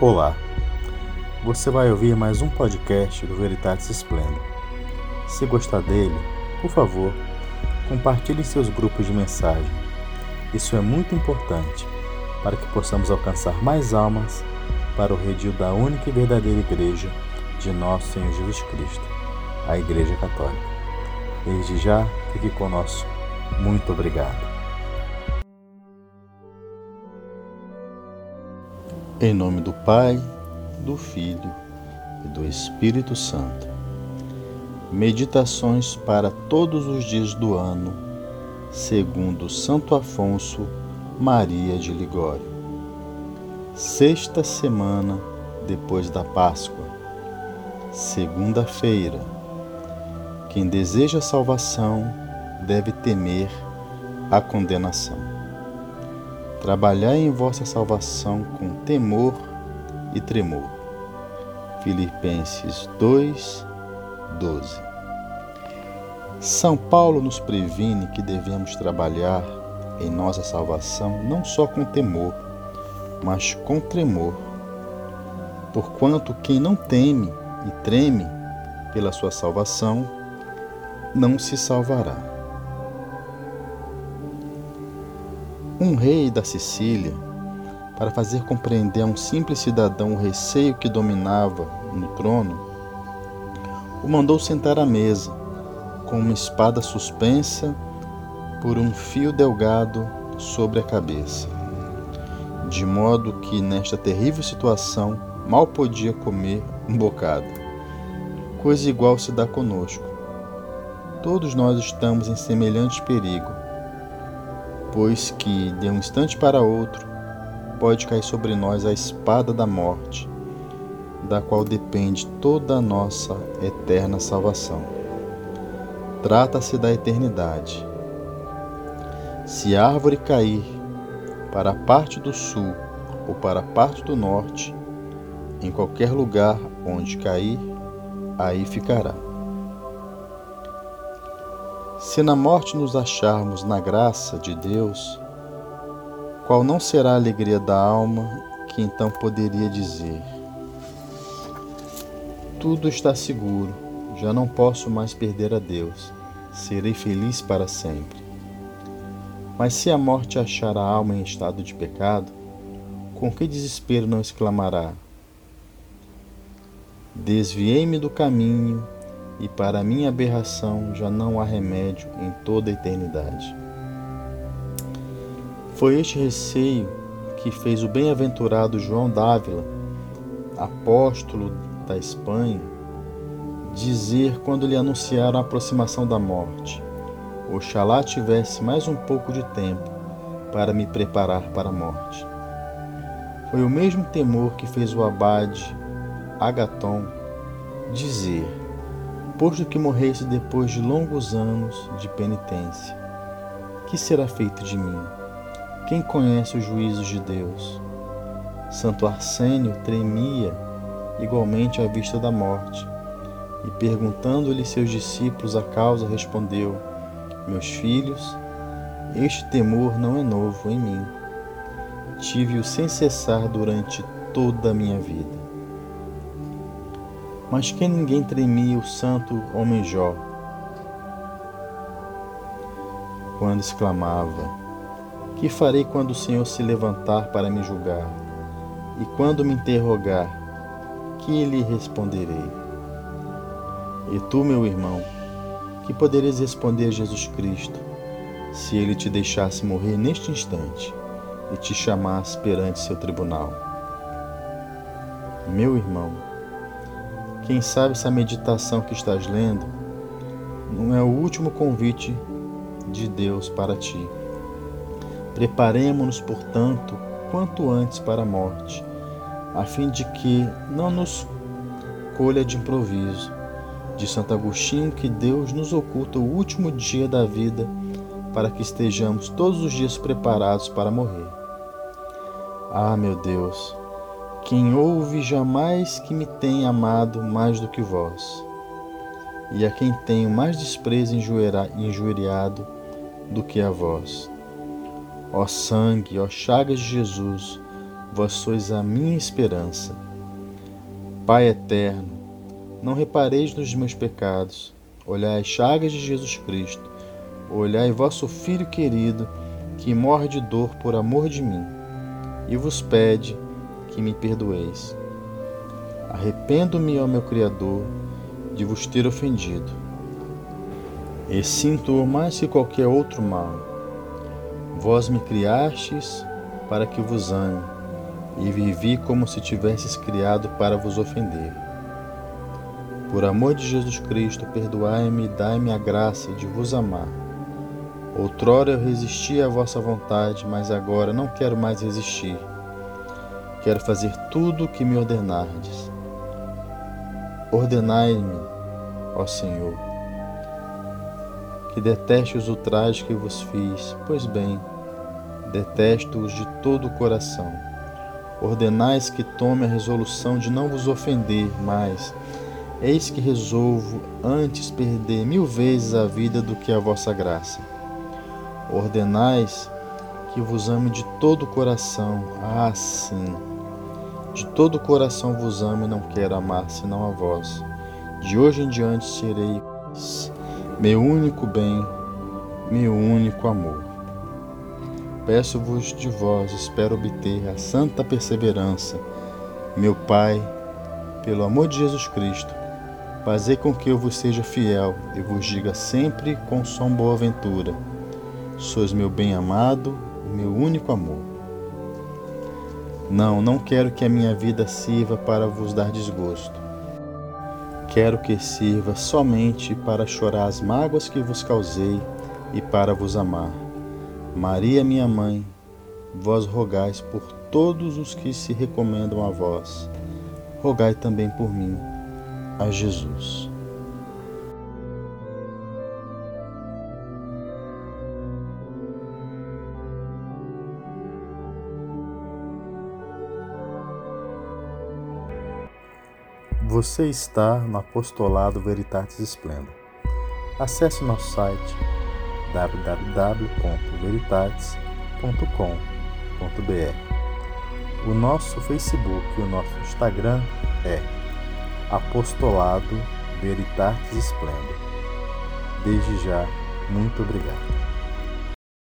Olá, você vai ouvir mais um podcast do Veritatis Splendor. Se gostar dele, por favor, compartilhe em seus grupos de mensagem. Isso é muito importante para que possamos alcançar mais almas para o redil da única e verdadeira Igreja de nosso Senhor Jesus Cristo, a Igreja Católica. Desde já, fique conosco. Muito obrigado. Em nome do Pai, do Filho e do Espírito Santo. Meditações para todos os dias do ano, segundo Santo Afonso Maria de Ligório. Sexta semana depois da Páscoa, segunda-feira. Quem deseja salvação deve temer a condenação. Trabalhai em vossa salvação com temor e tremor. Filipenses 2, 12. São Paulo nos previne que devemos trabalhar em nossa salvação não só com temor, mas com tremor. Porquanto quem não teme e treme pela sua salvação, não se salvará. Um rei da Sicília, para fazer compreender a um simples cidadão o receio que dominava no trono, o mandou sentar à mesa, com uma espada suspensa por um fio delgado sobre a cabeça, de modo que nesta terrível situação mal podia comer um bocado. Coisa igual se dá conosco. Todos nós estamos em semelhante perigo pois que, de um instante para outro, pode cair sobre nós a espada da morte, da qual depende toda a nossa eterna salvação. Trata-se da eternidade. Se a árvore cair para a parte do sul ou para a parte do norte, em qualquer lugar onde cair, aí ficará. Se na morte nos acharmos na graça de Deus, qual não será a alegria da alma que então poderia dizer: Tudo está seguro, já não posso mais perder a Deus, serei feliz para sempre. Mas se a morte achar a alma em estado de pecado, com que desespero não exclamará: Desviei-me do caminho e para minha aberração já não há remédio em toda a eternidade. Foi este receio que fez o bem-aventurado João Dávila, apóstolo da Espanha, dizer quando lhe anunciaram a aproximação da morte: Oxalá tivesse mais um pouco de tempo para me preparar para a morte. Foi o mesmo temor que fez o abade Agaton dizer: posto que morresse depois de longos anos de penitência. Que será feito de mim? Quem conhece os juízos de Deus? Santo Arsênio tremia igualmente à vista da morte, e perguntando-lhe seus discípulos a causa, respondeu: Meus filhos, este temor não é novo em mim. Tive-o sem cessar durante toda a minha vida. Mas que ninguém tremia o santo homem Jó, quando exclamava: Que farei quando o Senhor se levantar para me julgar? E quando me interrogar, que lhe responderei? E tu, meu irmão, que poderias responder a Jesus Cristo se ele te deixasse morrer neste instante e te chamasse perante seu tribunal? Meu irmão, quem sabe se a meditação que estás lendo não é o último convite de Deus para ti. Preparemo-nos, portanto, quanto antes para a morte, a fim de que não nos colha de improviso. De Santo Agostinho, que Deus nos oculta o último dia da vida para que estejamos todos os dias preparados para morrer. Ah, meu Deus, quem ouve jamais que me tenha amado mais do que vós, e a quem tenho mais desprezo injuriado do que a vós. Ó sangue, ó chagas de Jesus, vós sois a minha esperança. Pai eterno, não repareis nos meus pecados, olhai as chagas de Jesus Cristo, olhai vosso Filho querido, que morre de dor por amor de mim, e vos pede que me perdoeis. Arrependo-me, ó meu Criador, de vos ter ofendido, e sinto mais que qualquer outro mal. Vós me criastes para que vos ame, e vivi como se tivesses criado para vos ofender. Por amor de Jesus Cristo, perdoai-me e dai-me a graça de vos amar. Outrora eu resisti à vossa vontade, mas agora não quero mais resistir. Quero fazer tudo o que me ordenardes. Ordenai-me, ó Senhor, que deteste os ultrajes que vos fiz, pois bem, detesto-os de todo o coração. Ordenais que tome a resolução de não vos ofender, mas eis que resolvo antes perder mil vezes a vida do que a vossa graça. Ordenais que vos ame de todo o coração, ah, sim. De todo o coração vos amo e não quero amar senão a vós. De hoje em diante serei meu único bem, meu único amor. Peço-vos de vós, espero obter a santa perseverança. Meu Pai, pelo amor de Jesus Cristo, fazei com que eu vos seja fiel e vos diga sempre com som boa ventura. Sois meu bem amado, meu único amor. Não, não quero que a minha vida sirva para vos dar desgosto. Quero que sirva somente para chorar as mágoas que vos causei e para vos amar. Maria, minha mãe, vós rogais por todos os que se recomendam a vós. Rogai também por mim, a Jesus. Você está no Apostolado Veritatis Splendor. Acesse nosso site www.veritates.com.br. O nosso Facebook e o nosso Instagram é Apostolado Veritatis Splendor. Desde já, muito obrigado.